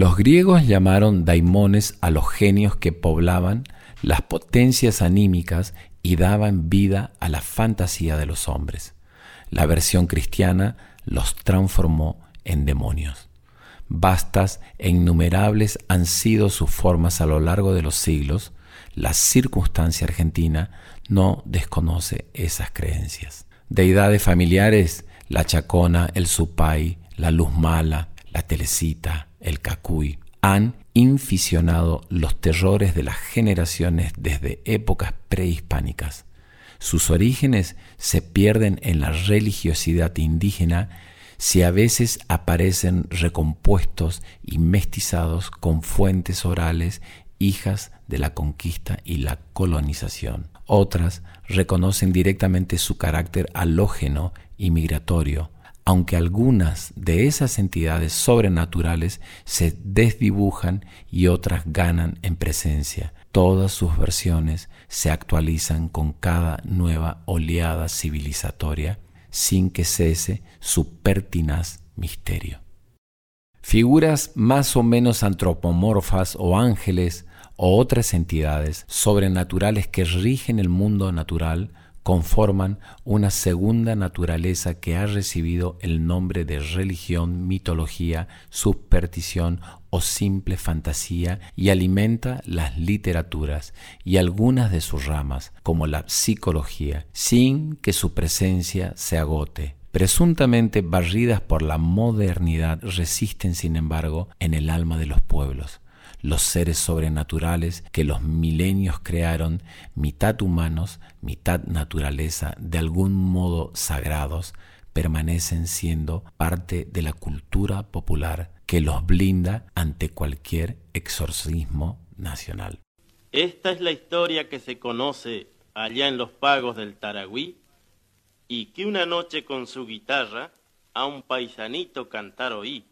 Los griegos llamaron daimones a los genios que poblaban las potencias anímicas y daban vida a la fantasía de los hombres. La versión cristiana los transformó en demonios. Vastas e innumerables han sido sus formas a lo largo de los siglos. La circunstancia argentina no desconoce esas creencias. Deidades familiares, la chacona, el supay, la luz mala, la telecita, el cacuy, han inficionado los terrores de las generaciones desde épocas prehispánicas. Sus orígenes se pierden en la religiosidad indígena si a veces aparecen recompuestos y mestizados con fuentes orales hijas de la conquista y la colonización. Otras reconocen directamente su carácter halógeno y migratorio, aunque algunas de esas entidades sobrenaturales se desdibujan y otras ganan en presencia. Todas sus versiones se actualizan con cada nueva oleada civilizatoria sin que cese su pertinaz misterio. Figuras más o menos antropomorfas o ángeles o otras entidades sobrenaturales que rigen el mundo natural conforman una segunda naturaleza que ha recibido el nombre de religión, mitología, superstición o simple fantasía y alimenta las literaturas y algunas de sus ramas, como la psicología, sin que su presencia se agote. Presuntamente barridas por la modernidad, resisten, sin embargo, en el alma de los pueblos los seres sobrenaturales que los milenios crearon, mitad humanos, mitad naturaleza, de algún modo sagrados, permanecen siendo parte de la cultura popular que los blinda ante cualquier exorcismo nacional. Esta es la historia que se conoce allá en los pagos del Taragüí y que una noche con su guitarra a un paisanito cantar oí.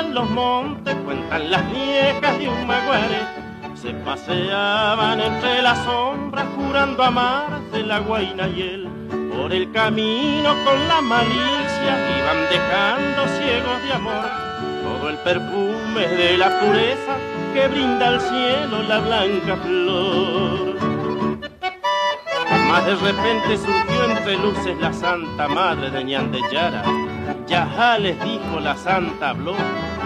En los montes cuentan las viejas de un maguare. Se paseaban entre las sombras jurando amarse la guaina y él. Por el camino con la malicia iban dejando ciegos de amor. Todo el perfume de la pureza que brinda al cielo la blanca flor. Más de repente surgió entre luces la Santa Madre de Ñandeyara ya les dijo la santa habló,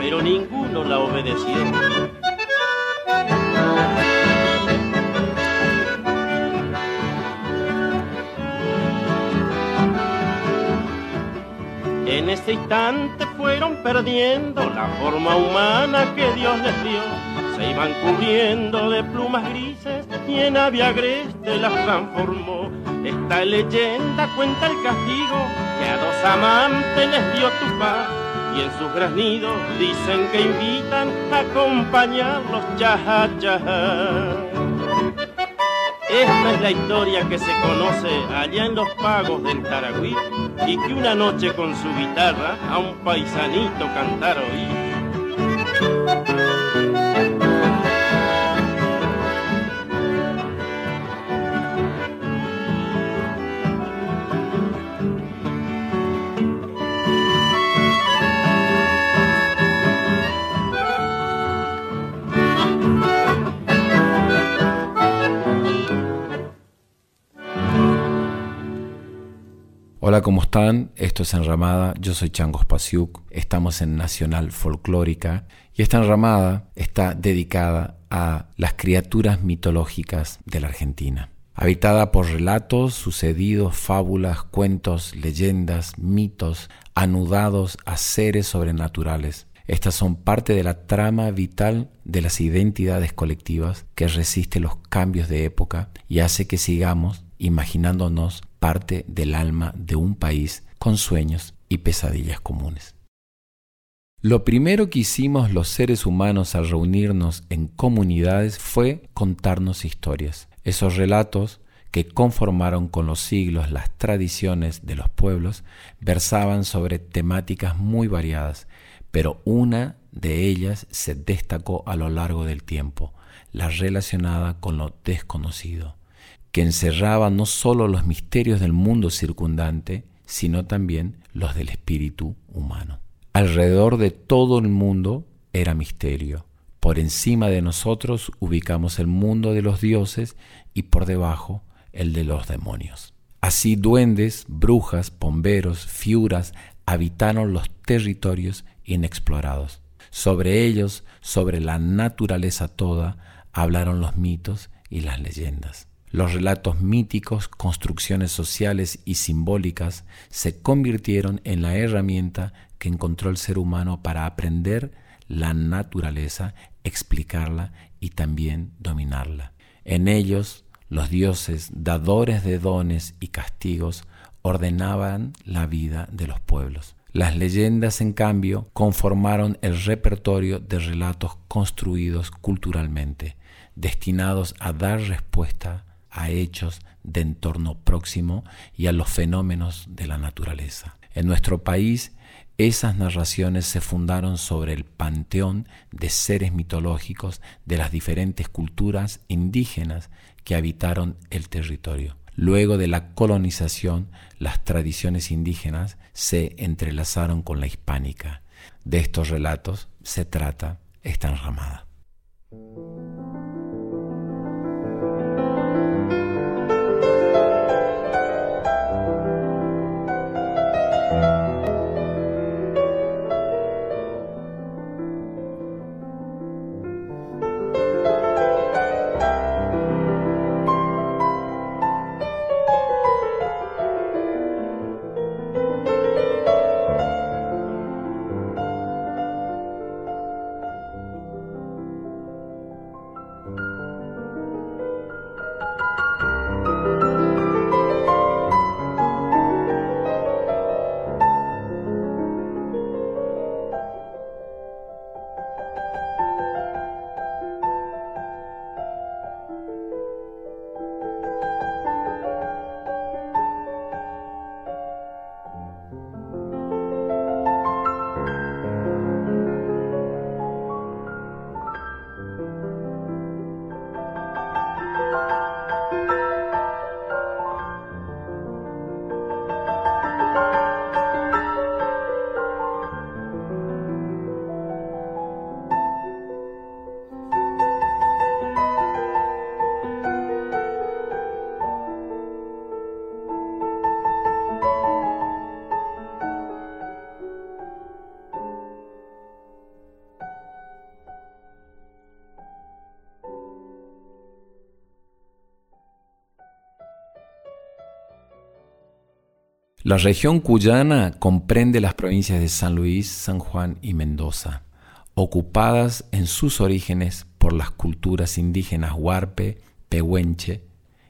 pero ninguno la obedeció. En ese instante fueron perdiendo la forma humana que Dios les dio. Se iban cubriendo de plumas grises y en avia agreste las transformó. Esta leyenda cuenta el castigo que a dos amantes les dio tu paz y en sus granidos dicen que invitan a acompañarlos chaja chaja. Esta es la historia que se conoce allá en los pagos del Taragüí y que una noche con su guitarra a un paisanito cantar oí. Hola, ¿cómo están? Esto es Enramada, yo soy Changos Pasiuk, estamos en Nacional Folclórica y esta enramada está dedicada a las criaturas mitológicas de la Argentina. Habitada por relatos, sucedidos, fábulas, cuentos, leyendas, mitos, anudados a seres sobrenaturales. Estas son parte de la trama vital de las identidades colectivas que resiste los cambios de época y hace que sigamos imaginándonos parte del alma de un país con sueños y pesadillas comunes. Lo primero que hicimos los seres humanos al reunirnos en comunidades fue contarnos historias. Esos relatos que conformaron con los siglos las tradiciones de los pueblos versaban sobre temáticas muy variadas, pero una de ellas se destacó a lo largo del tiempo, la relacionada con lo desconocido que encerraba no sólo los misterios del mundo circundante, sino también los del espíritu humano. Alrededor de todo el mundo era misterio. Por encima de nosotros ubicamos el mundo de los dioses y por debajo el de los demonios. Así duendes, brujas, pomberos, fiuras habitaron los territorios inexplorados. Sobre ellos, sobre la naturaleza toda, hablaron los mitos y las leyendas. Los relatos míticos, construcciones sociales y simbólicas se convirtieron en la herramienta que encontró el ser humano para aprender la naturaleza, explicarla y también dominarla. En ellos, los dioses, dadores de dones y castigos, ordenaban la vida de los pueblos. Las leyendas, en cambio, conformaron el repertorio de relatos construidos culturalmente, destinados a dar respuesta a hechos de entorno próximo y a los fenómenos de la naturaleza. En nuestro país, esas narraciones se fundaron sobre el panteón de seres mitológicos de las diferentes culturas indígenas que habitaron el territorio. Luego de la colonización, las tradiciones indígenas se entrelazaron con la hispánica. De estos relatos se trata esta enramada. La región cuyana comprende las provincias de San Luis, San Juan y Mendoza, ocupadas en sus orígenes por las culturas indígenas huarpe, pehuenche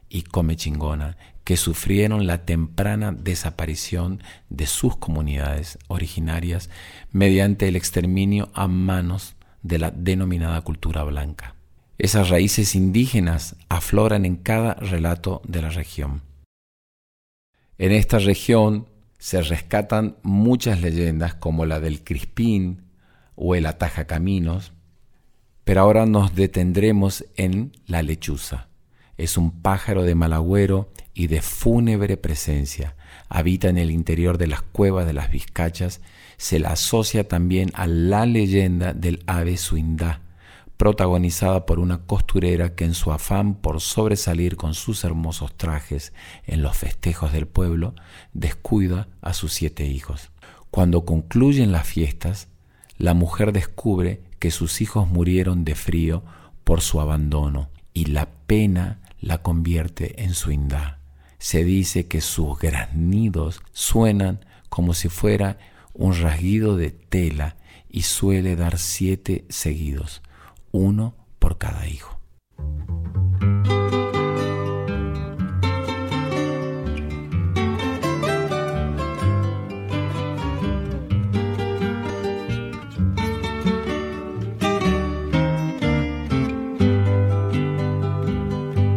y comechingona, que sufrieron la temprana desaparición de sus comunidades originarias mediante el exterminio a manos de la denominada cultura blanca. Esas raíces indígenas afloran en cada relato de la región. En esta región se rescatan muchas leyendas como la del Crispín o el Ataja Caminos, pero ahora nos detendremos en la lechuza. Es un pájaro de malagüero y de fúnebre presencia. Habita en el interior de las cuevas de las Vizcachas. Se la asocia también a la leyenda del ave suindá, protagonizada por una costurera que en su afán por sobresalir con sus hermosos trajes en los festejos del pueblo, descuida a sus siete hijos. Cuando concluyen las fiestas, la mujer descubre que sus hijos murieron de frío por su abandono y la pena la convierte en su indá. Se dice que sus graznidos suenan como si fuera un rasguido de tela y suele dar siete seguidos uno por cada hijo.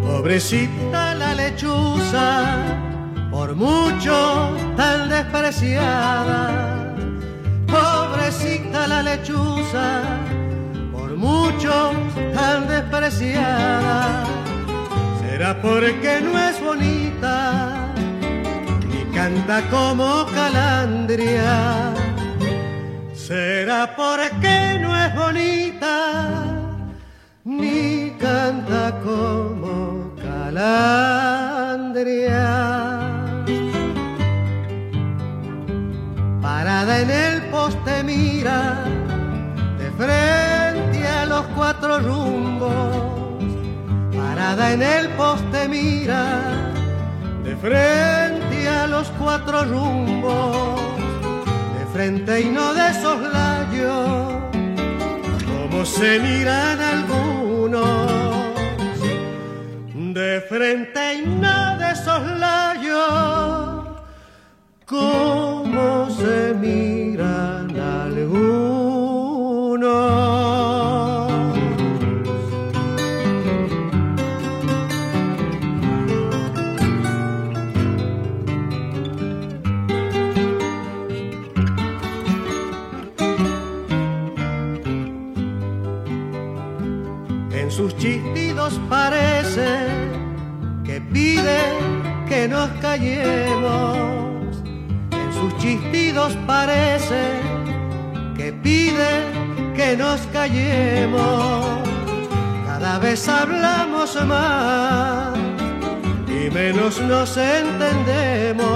Pobrecita la lechuza, por mucho tan despreciada. Pobrecita la lechuza mucho tan despreciada. Será porque no es bonita ni canta como calandria. Será porque no es bonita ni canta como calandria. Parada en el poste mira de frente los cuatro rumbos, parada en el poste mira, de frente a los cuatro rumbos, de frente y no de soslayo, como se miran algunos, de frente y no de soslayo, como se miran parece que pide que nos callemos. En sus chistidos parece que pide que nos callemos. Cada vez hablamos más y menos nos entendemos.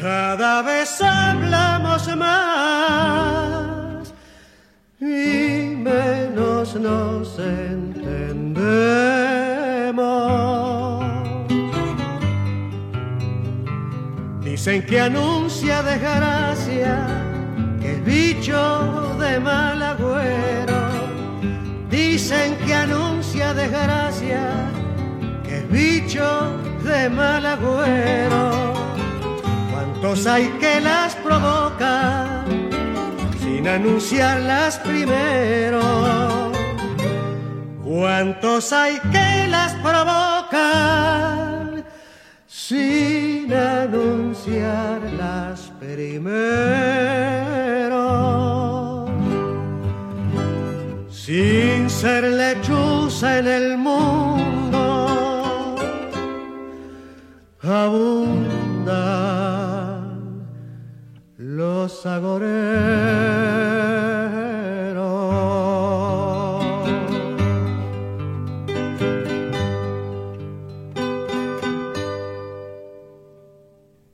Cada vez hablamos más y menos nos entendemos. Dicen que anuncia desgracia, que es bicho de mal agüero. Dicen que anuncia desgracia, que es bicho de mal agüero. ¿Cuántos hay que las sin anunciarlas primero? ¿Cuántos hay que las provocan sin anunciarlas primero? Sin ser lechuza en el mundo, abundan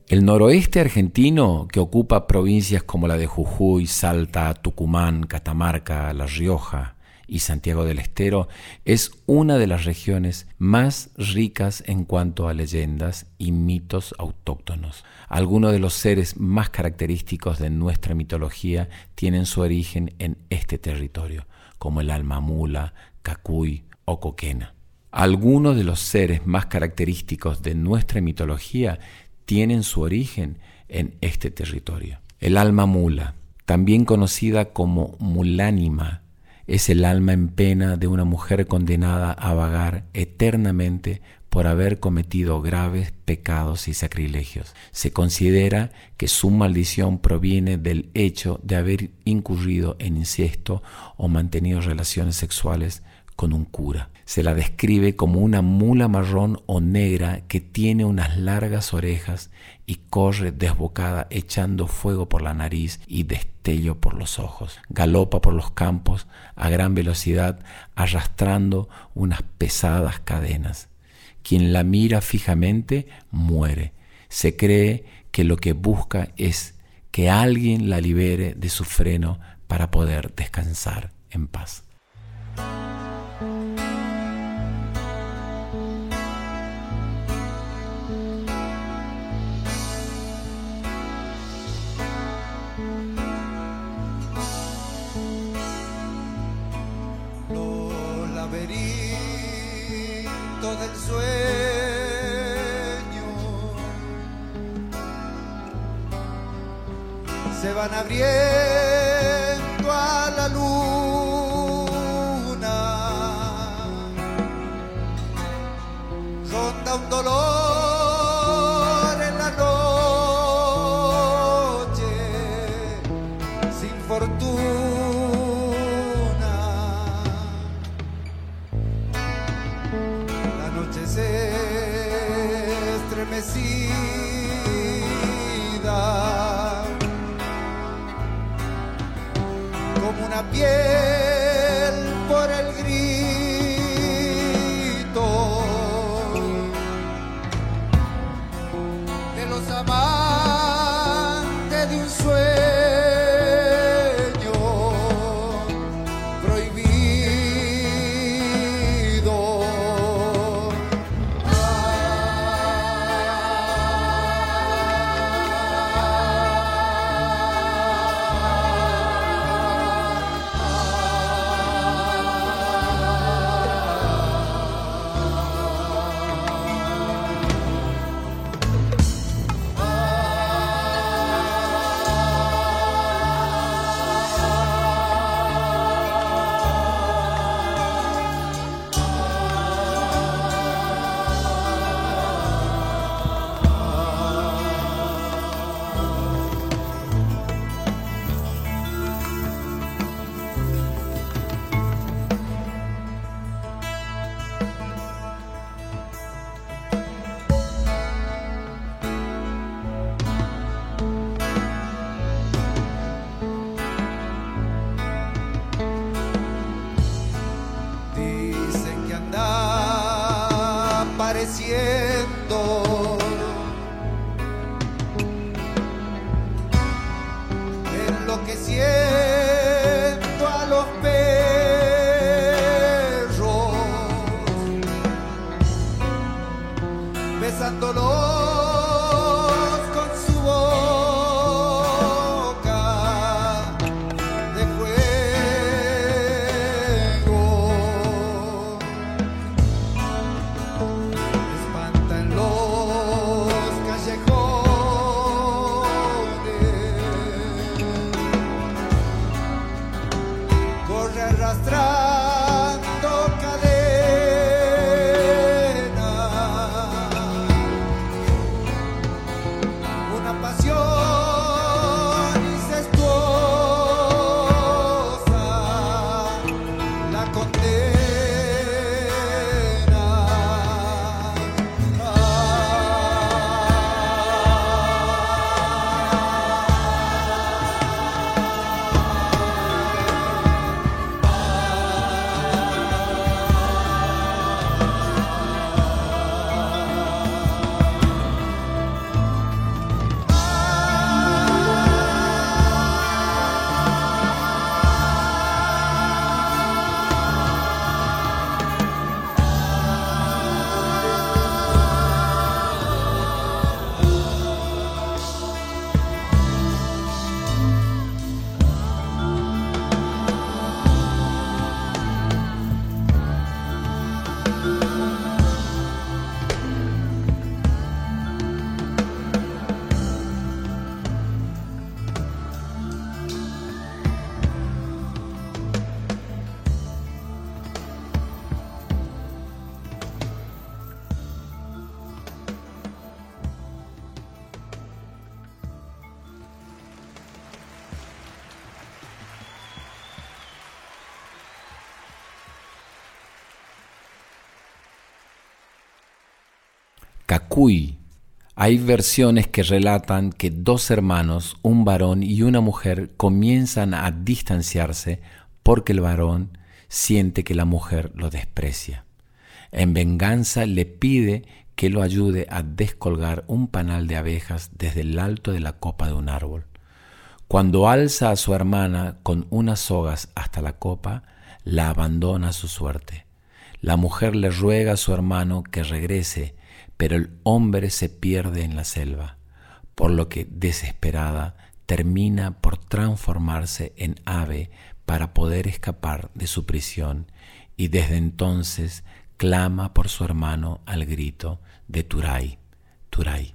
El noroeste argentino, que ocupa provincias como la de Jujuy, Salta, Tucumán, Catamarca, La Rioja y Santiago del Estero, es una de las regiones más ricas en cuanto a leyendas y mitos autóctonos. Algunos de los seres más característicos de nuestra mitología tienen su origen en este territorio, como el alma mula, cacuy o coquena. Algunos de los seres más característicos de nuestra mitología tienen su origen en este territorio. El alma mula, también conocida como mulánima, es el alma en pena de una mujer condenada a vagar eternamente por haber cometido graves pecados y sacrilegios. Se considera que su maldición proviene del hecho de haber incurrido en incesto o mantenido relaciones sexuales con un cura. Se la describe como una mula marrón o negra que tiene unas largas orejas y corre desbocada echando fuego por la nariz y destello por los ojos. Galopa por los campos a gran velocidad arrastrando unas pesadas cadenas. Quien la mira fijamente muere. Se cree que lo que busca es que alguien la libere de su freno para poder descansar en paz. Van abriendo Cacuy. Hay versiones que relatan que dos hermanos, un varón y una mujer, comienzan a distanciarse porque el varón siente que la mujer lo desprecia. En venganza le pide que lo ayude a descolgar un panal de abejas desde el alto de la copa de un árbol. Cuando alza a su hermana con unas sogas hasta la copa, la abandona a su suerte. La mujer le ruega a su hermano que regrese, pero el hombre se pierde en la selva, por lo que, desesperada, termina por transformarse en ave para poder escapar de su prisión y desde entonces clama por su hermano al grito de Turay, Turay.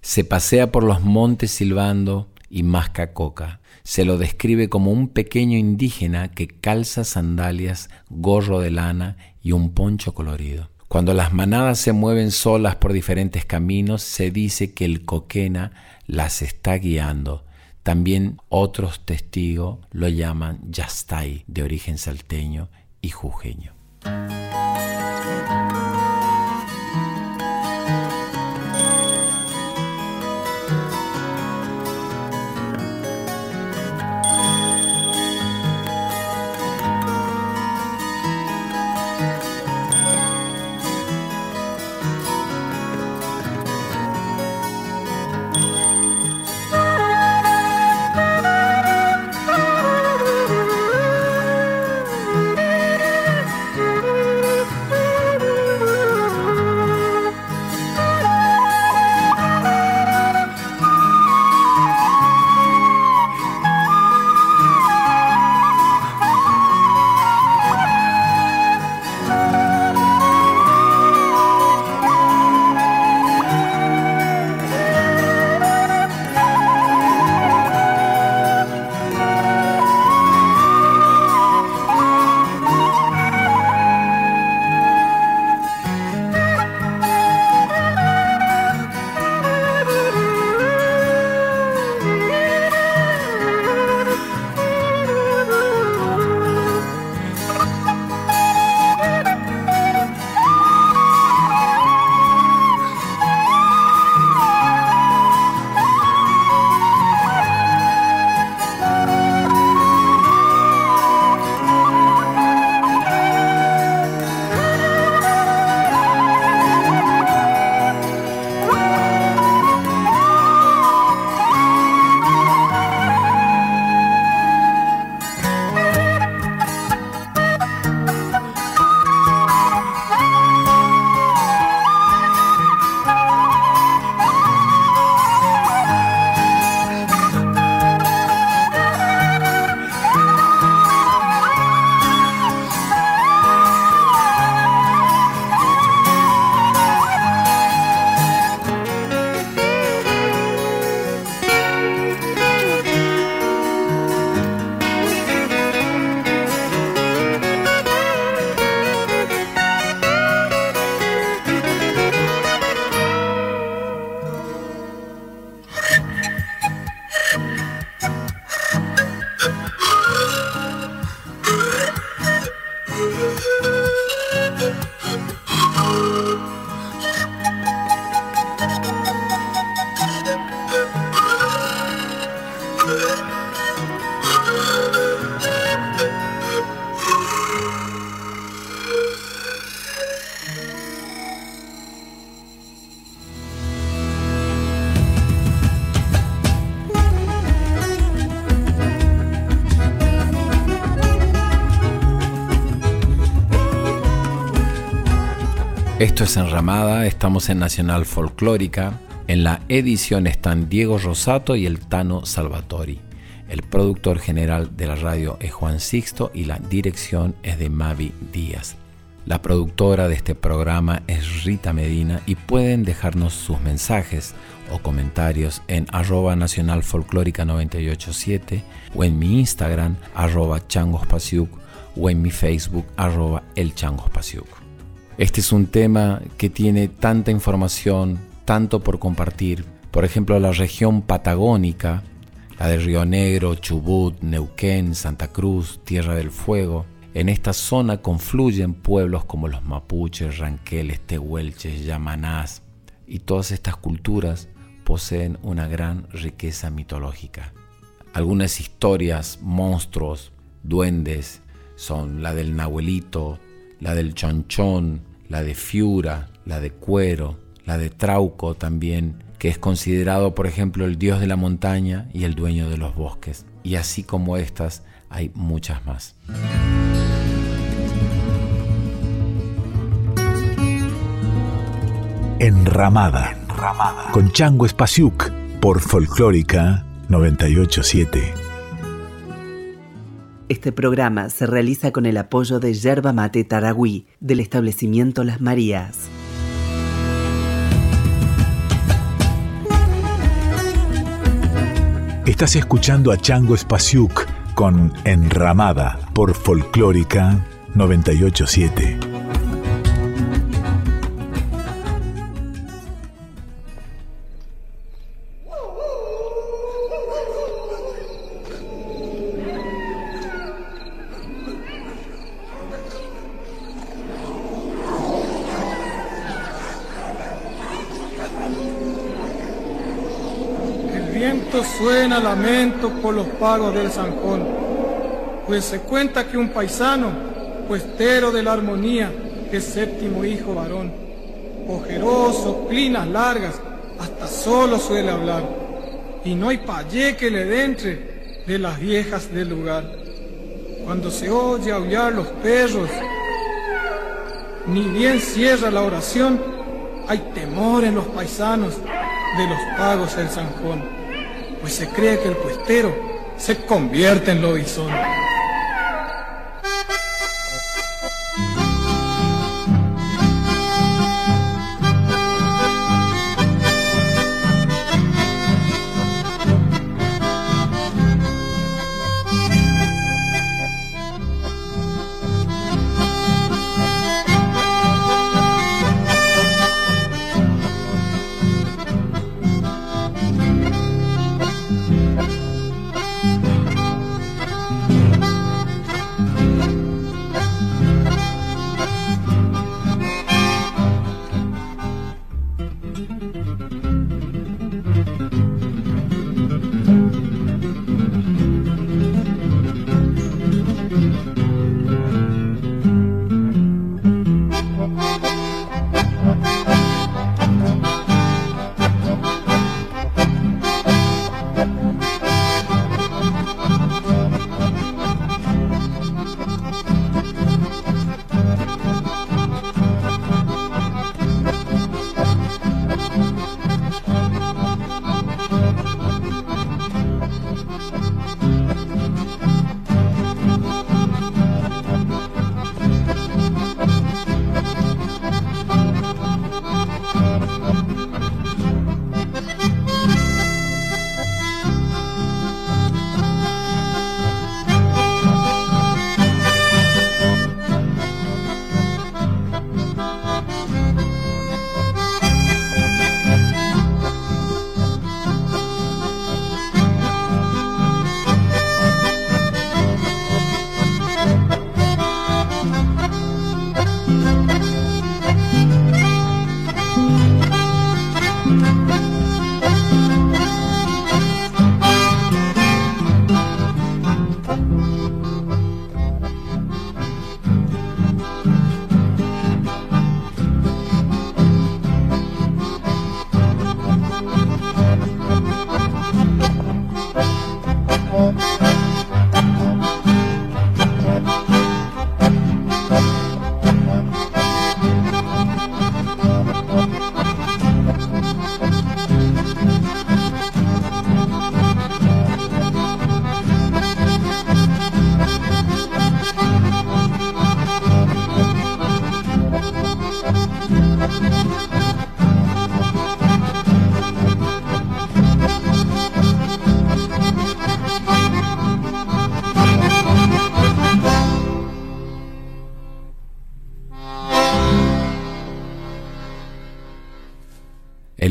Se pasea por los montes silbando y masca coca. Se lo describe como un pequeño indígena que calza sandalias, gorro de lana y un poncho colorido. Cuando las manadas se mueven solas por diferentes caminos, se dice que el coquena las está guiando. También otros testigos lo llaman Yastay, de origen salteño y jujeño. Esto es Enramada, estamos en Nacional Folclórica. En la edición están Diego Rosato y el Tano Salvatori. El productor general de la radio es Juan Sixto y la dirección es de Mavi Díaz. La productora de este programa es Rita Medina y pueden dejarnos sus mensajes o comentarios en arroba nacional folclórica 987 o en mi Instagram arroba changospasiuk o en mi Facebook arroba el este es un tema que tiene tanta información, tanto por compartir. Por ejemplo, la región patagónica, la de Río Negro, Chubut, Neuquén, Santa Cruz, Tierra del Fuego. En esta zona confluyen pueblos como los mapuches, ranqueles, tehuelches, yamanás, y todas estas culturas poseen una gran riqueza mitológica. Algunas historias, monstruos, duendes, son la del Nahuelito, la del Chonchón, la de Fiura, la de Cuero, la de Trauco también, que es considerado, por ejemplo, el dios de la montaña y el dueño de los bosques. Y así como estas, hay muchas más. Enramada, Enramada. con Chango Espasiuk por Folclórica 987. Este programa se realiza con el apoyo de Yerba Mate Taragüí, del establecimiento Las Marías. Estás escuchando a Chango Spasiuk con Enramada por Folclórica 987. Pagos del Sanjón, pues se cuenta que un paisano, puestero de la armonía, es séptimo hijo varón, ojeroso, clinas largas, hasta solo suele hablar, y no hay payé que le dentre de las viejas del lugar. Cuando se oye aullar los perros, ni bien cierra la oración, hay temor en los paisanos de los pagos del Sanjón pues se cree que el puestero se convierte en lobizón.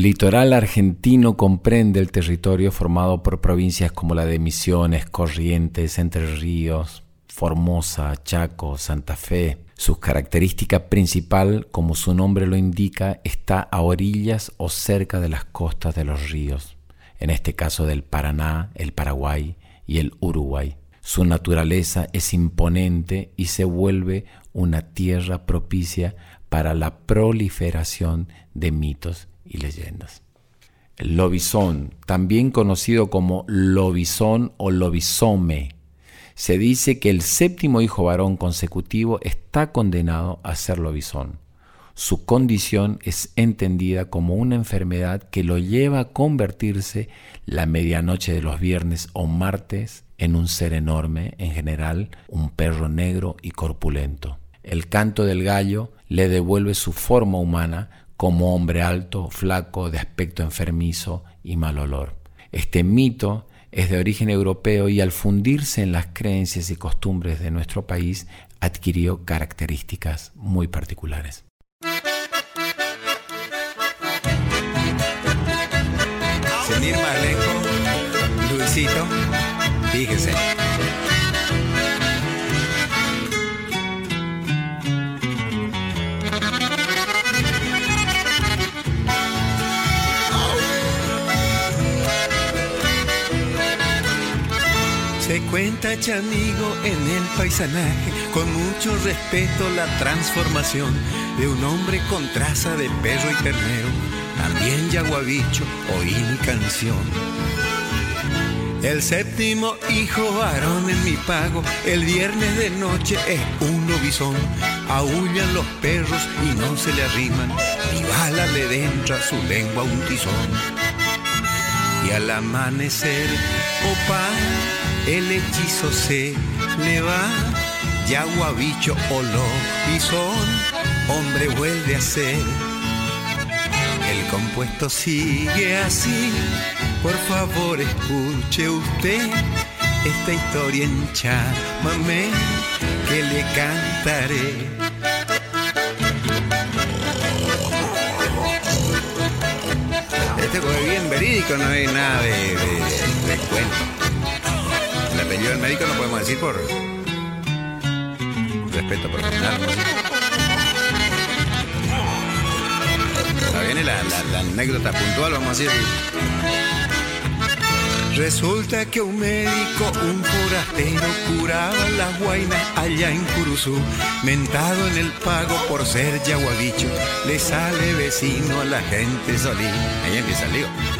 Litoral argentino comprende el territorio formado por provincias como la de Misiones, Corrientes, Entre Ríos, Formosa, Chaco, Santa Fe. Su característica principal, como su nombre lo indica, está a orillas o cerca de las costas de los ríos, en este caso del Paraná, el Paraguay y el Uruguay. Su naturaleza es imponente y se vuelve una tierra propicia para la proliferación de mitos y leyendas. El lobizón, también conocido como lobizón o lobizome, se dice que el séptimo hijo varón consecutivo está condenado a ser lobizón. Su condición es entendida como una enfermedad que lo lleva a convertirse la medianoche de los viernes o martes en un ser enorme, en general un perro negro y corpulento. El canto del gallo le devuelve su forma humana como hombre alto, flaco, de aspecto enfermizo y mal olor. Este mito es de origen europeo y al fundirse en las creencias y costumbres de nuestro país adquirió características muy particulares. Sin ir más lejos, Luisito, fíjese. Cuenta, amigo, en el paisanaje, con mucho respeto, la transformación de un hombre con traza de perro y ternero. También yaguabicho, oí mi canción. El séptimo hijo varón en mi pago, el viernes de noche es un lobizón. Aullan los perros y no se le arriman, ni bala le dentra su lengua un tizón. Y al amanecer, opa, el hechizo se le va. Yagua, bicho o lobizón, hombre vuelve a ser. El compuesto sigue así, por favor escuche usted esta historia en chamamé que le cantaré. Este fue bien verídico, no hay nada de, de cuento. El médico no podemos decir por respeto profesional. Ahora viene la anécdota puntual, vamos a decir. Resulta que un médico, un forastero, curaba las guainas allá en Curuzú. Mentado en el pago por ser yaguabicho, le sale vecino a la gente solí. Ahí empieza el lío.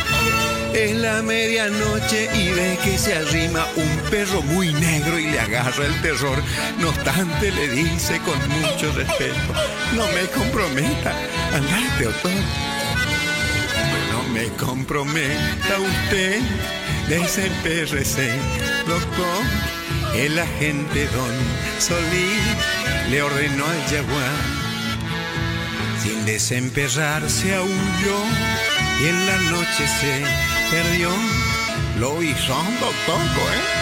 Es la medianoche y ve que se arrima un perro muy negro y le agarra el terror. No obstante le dice con mucho respeto, no me comprometa, andate otoño. No me comprometa usted, desempérrese, doctor. El agente Don Solís le ordenó al jaguar. Sin desemperrarse aulló y en la noche se perdió. Lo hizo un doctor, ¿eh?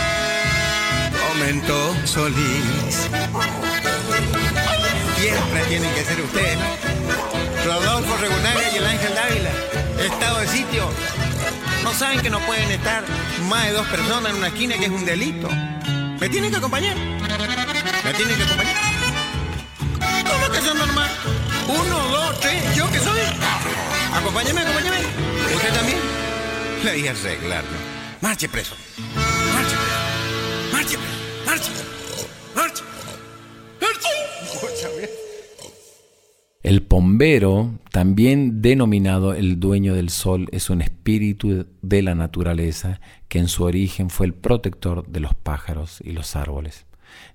Comentó Solís. Siempre tienen que ser ustedes, ¿no? Rodolfo Regularia y el Ángel Dávila. Estado de sitio. No saben que no pueden estar más de dos personas en una esquina que es un delito. ¿Me tienen que acompañar? ¿Me tienen que acompañar? ¿Cómo que son normal? Uno, dos, tres, ¿yo qué soy? Acompáñame, acompáñame. ¿Usted también? Dije arreglarlo. Marche preso. Marche preso. Marche preso. Marche. Marche. Marche. El pombero, también denominado el dueño del sol, es un espíritu de la naturaleza que en su origen fue el protector de los pájaros y los árboles.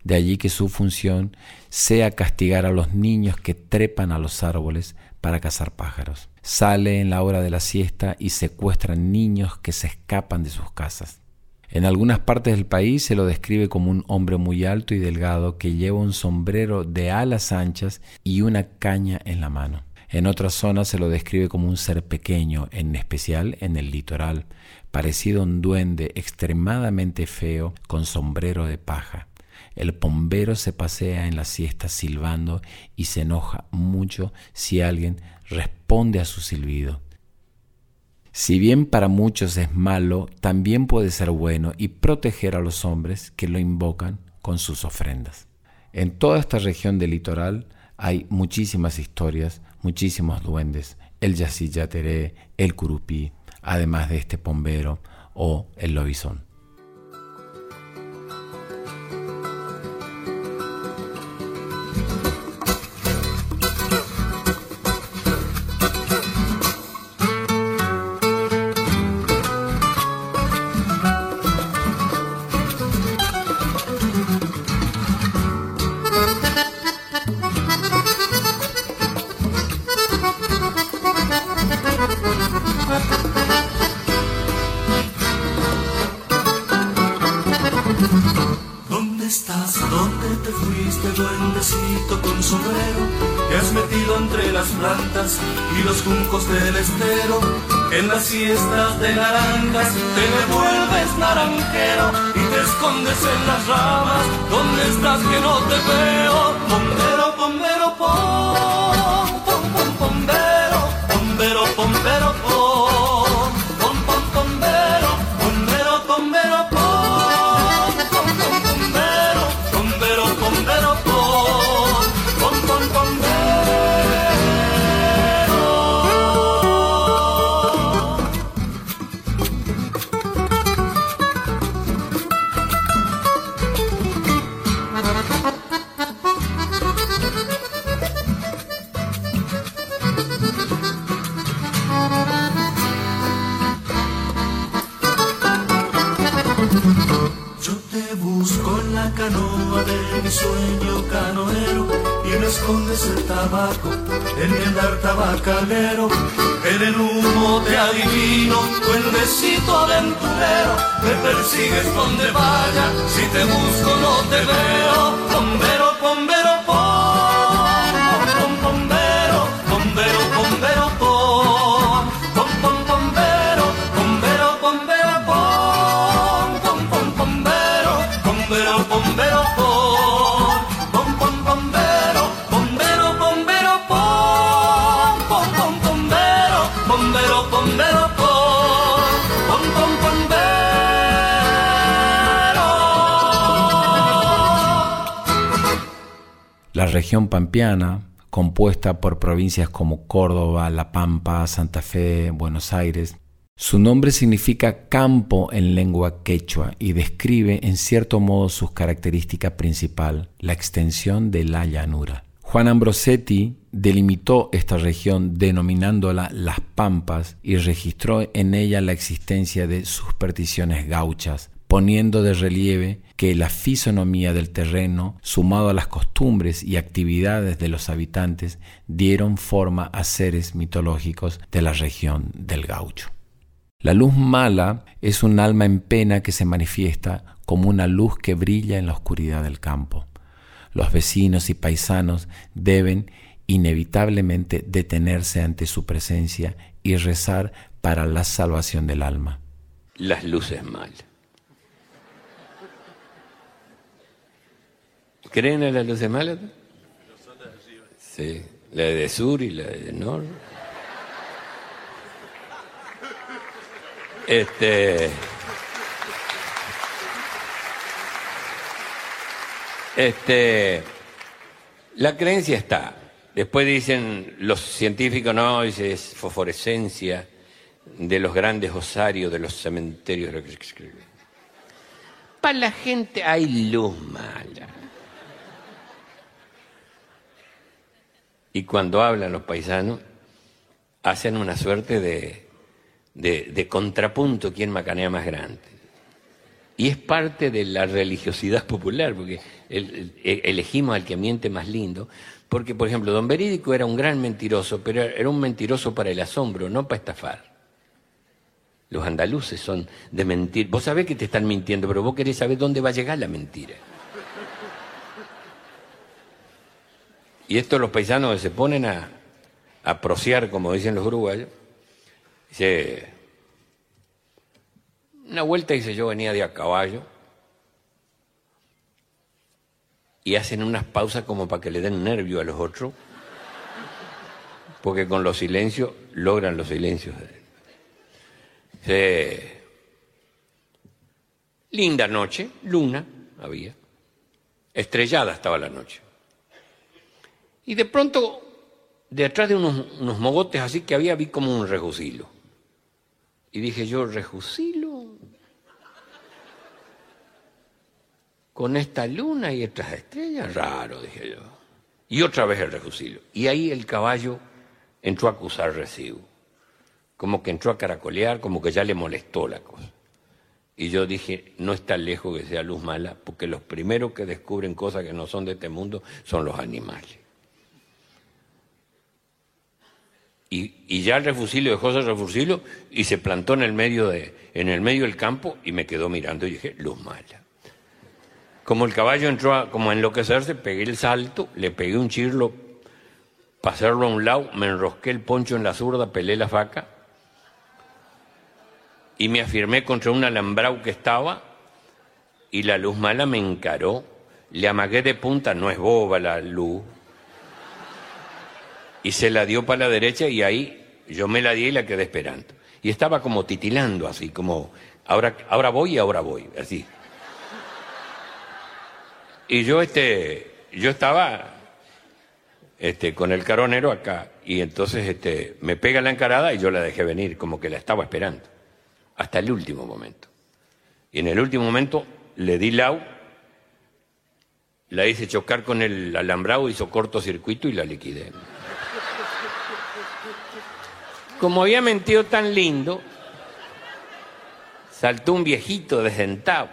De allí que su función sea castigar a los niños que trepan a los árboles para cazar pájaros. Sale en la hora de la siesta y secuestra niños que se escapan de sus casas. En algunas partes del país se lo describe como un hombre muy alto y delgado que lleva un sombrero de alas anchas y una caña en la mano. En otras zonas se lo describe como un ser pequeño, en especial en el litoral, parecido a un duende extremadamente feo con sombrero de paja. El pombero se pasea en la siesta silbando y se enoja mucho si alguien responde a su silbido. Si bien para muchos es malo, también puede ser bueno y proteger a los hombres que lo invocan con sus ofrendas. En toda esta región del litoral hay muchísimas historias, muchísimos duendes, el yacillateré, el curupí, además de este pombero o el lobizón. Siestas de naranjas te me vuelves naranjero y te escondes en las ramas. ¿Dónde estás que no te veo? En el humo te adivino, duendecito aventurero, me persigues donde vaya, si te busco no te veo. Bombero, bombero, región pampeana, compuesta por provincias como Córdoba, La Pampa, Santa Fe, Buenos Aires, su nombre significa campo en lengua quechua y describe en cierto modo su característica principal, la extensión de la llanura. Juan Ambrosetti delimitó esta región denominándola Las Pampas y registró en ella la existencia de supersticiones gauchas, poniendo de relieve que la fisonomía del terreno, sumado a las costumbres y actividades de los habitantes, dieron forma a seres mitológicos de la región del gaucho. La luz mala es un alma en pena que se manifiesta como una luz que brilla en la oscuridad del campo. Los vecinos y paisanos deben inevitablemente detenerse ante su presencia y rezar para la salvación del alma. Las luces mal. ¿Creen en las luces malas? Sí, la de sur y la de norte. Este. Este. La creencia está. Después dicen los científicos, no, es fosforescencia de los grandes osarios de los cementerios. Para la gente hay luz mala. Y cuando hablan los paisanos, hacen una suerte de, de, contrapunto, quién macanea más grande. Y es parte de la religiosidad popular, porque el- el- elegimos al que miente más lindo, porque, por ejemplo, don Verídico era un gran mentiroso, pero era un mentiroso para el asombro, no para estafar. Los andaluces son de mentir. Vos sabés que te están mintiendo, pero vos querés saber dónde va a llegar la mentira. Y esto los paisanos se ponen a, a como dicen los uruguayos. Dice, una vuelta dice yo venía de a caballo y hacen unas pausas como para que le den nervio a los otros, porque con los silencios logran los silencios. Dice, linda noche, luna había, estrellada estaba la noche. Y de pronto, detrás de unos, mogotes así que había, vi como un rejucilo. Y dije yo, rejucilo. Con esta luna y estas estrellas, raro, dije yo. Y otra vez el rejucilo. Y ahí el caballo entró a acusar recibo. Como que entró a caracolear, como que ya le molestó la cosa. Y yo dije, no está lejos que sea luz mala, porque los primeros que descubren cosas que no son de este mundo son los animales. Y, ya el refusilio dejó ese refusilio y se plantó en el medio de, en el medio del campo y me quedó mirando y dije, luz mala. Como el caballo entró a, como a enloquecerse, pegué el salto, le pegué un chirlo para a un lado, me enrosqué el poncho en la zurda, pelé la faca y me afirmé contra un alambrado que estaba y la luz mala me encaró. Le amagué de punta, no es boba la luz. Y se la dio para la derecha y ahí yo me la di y la quedé esperando. Y estaba como titilando así, como ahora, ahora voy y ahora voy, así. Y yo este, yo estaba este, con el caronero acá y entonces este, me pega la encarada y yo la dejé venir, como que la estaba esperando, hasta el último momento. Y en el último momento le di lau, la hice chocar con el alambrado, hizo cortocircuito y la liquidé. Como había mentido tan lindo, saltó un viejito desdentado.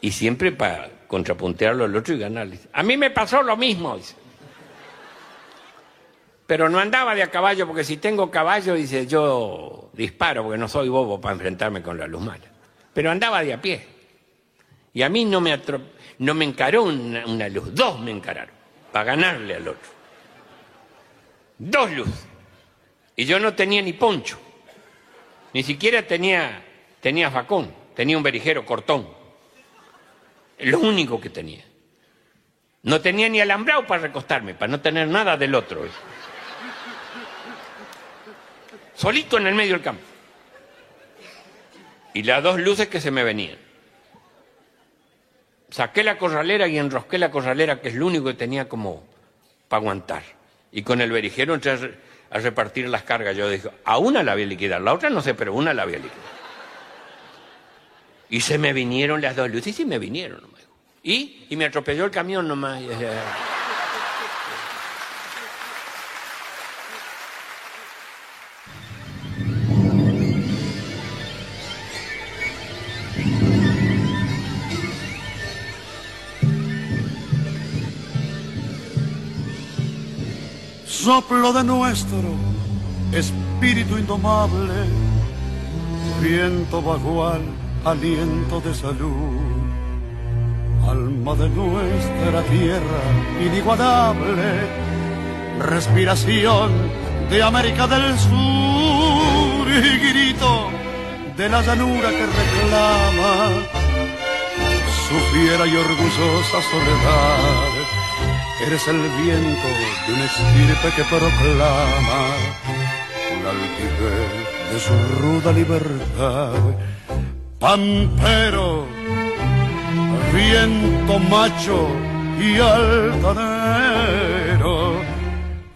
Y siempre para contrapuntearlo al otro y ganarle. A mí me pasó lo mismo, dice. Pero no andaba de a caballo, porque si tengo caballo, dice, yo disparo, porque no soy bobo para enfrentarme con la luz mala pero andaba de a pie. Y a mí no me, no me encaró una, luz, dos me encararon, para ganarle al otro. Dos luces. Y yo no tenía ni poncho, ni siquiera tenía, tenía facón, tenía un berijero cortón. Lo único que tenía. No tenía ni alambrado para recostarme, para no tener nada del otro. Solito en el medio del campo y las dos luces que se me venían. Saqué la corralera y enrosqué la corralera, que es lo único que tenía como para aguantar. Y con el berijero entré a repartir las cargas. Yo dije, a una la voy a liquidar, la otra no sé, pero una la voy a liquidar. Y se me vinieron las dos luces, y me vinieron. Y, y me atropelló el camión nomás. Soplo de nuestro espíritu indomable, viento vagual, aliento de salud, alma de nuestra tierra inigualable, respiración de América del Sur y grito de la llanura que reclama su fiera y orgullosa soledad Eres el viento de un estirpe que proclama la altivez de su ruda libertad. Pampero, viento macho y altanero,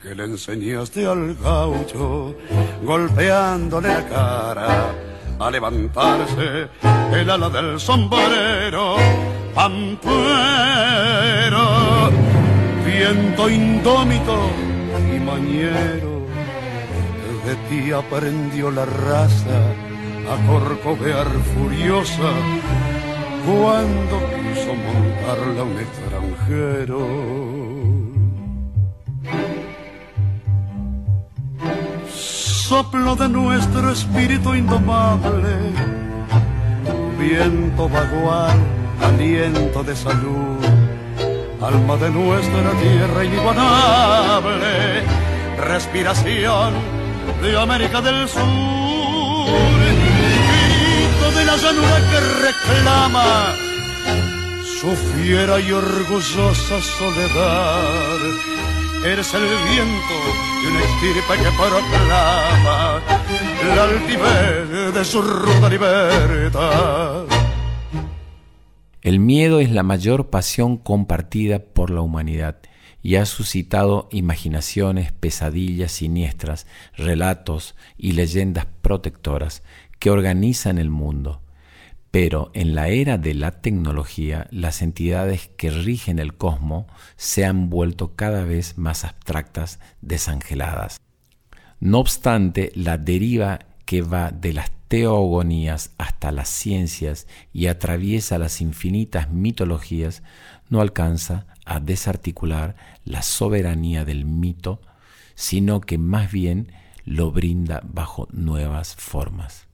que le enseñaste al gaucho, golpeándole la cara a levantarse el ala del sombrero. Pampero, viento indómito y mañero, de ti aprendió la raza a corcovear furiosa cuando quiso montarla un extranjero. Soplo de nuestro espíritu indomable, viento vagual, aliento de salud alma de nuestra tierra inigualable, respiración de América del Sur, grito de la llanura que reclama su fiera y orgullosa soledad. Eres el viento de una estirpe que proclama la altivez de su ruda libertad. El miedo es la mayor pasión compartida por la humanidad y ha suscitado imaginaciones, pesadillas siniestras, relatos y leyendas protectoras que organizan el mundo. Pero en la era de la tecnología, las entidades que rigen el cosmos se han vuelto cada vez más abstractas, desangeladas. No obstante, la deriva que va de las teogonías hasta las ciencias y atraviesa las infinitas mitologías, no alcanza a desarticular la soberanía del mito, sino que más bien lo brinda bajo nuevas formas.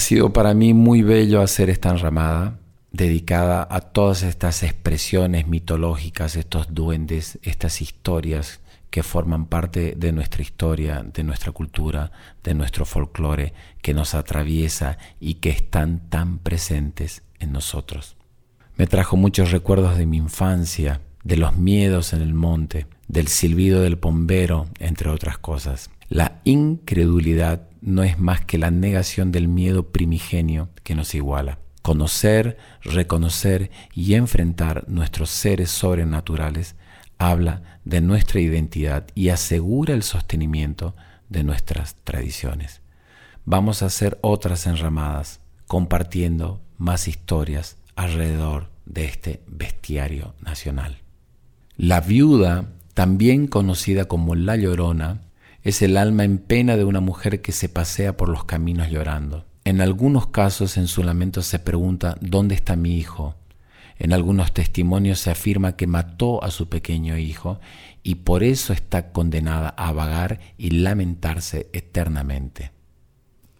Sido para mí muy bello hacer esta enramada dedicada a todas estas expresiones mitológicas, estos duendes, estas historias que forman parte de nuestra historia, de nuestra cultura, de nuestro folclore, que nos atraviesa y que están tan presentes en nosotros. Me trajo muchos recuerdos de mi infancia, de los miedos en el monte, del silbido del pombero, entre otras cosas. La incredulidad no es más que la negación del miedo primigenio que nos iguala. Conocer, reconocer y enfrentar nuestros seres sobrenaturales habla de nuestra identidad y asegura el sostenimiento de nuestras tradiciones. Vamos a hacer otras enramadas, compartiendo más historias alrededor de este bestiario nacional. La viuda, también conocida como la llorona, es el alma en pena de una mujer que se pasea por los caminos llorando. En algunos casos en su lamento se pregunta ¿dónde está mi hijo? En algunos testimonios se afirma que mató a su pequeño hijo y por eso está condenada a vagar y lamentarse eternamente.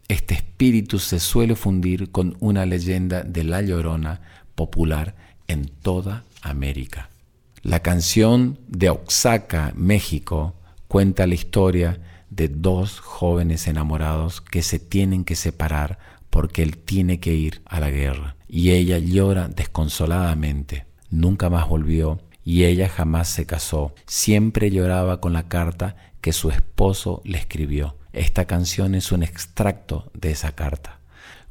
Este espíritu se suele fundir con una leyenda de la llorona popular en toda América. La canción de Oaxaca, México, cuenta la historia de dos jóvenes enamorados que se tienen que separar porque él tiene que ir a la guerra. Y ella llora desconsoladamente. Nunca más volvió y ella jamás se casó. Siempre lloraba con la carta que su esposo le escribió. Esta canción es un extracto de esa carta.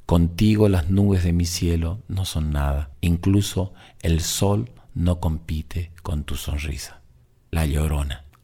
Contigo las nubes de mi cielo no son nada. Incluso el sol no compite con tu sonrisa. La llorona.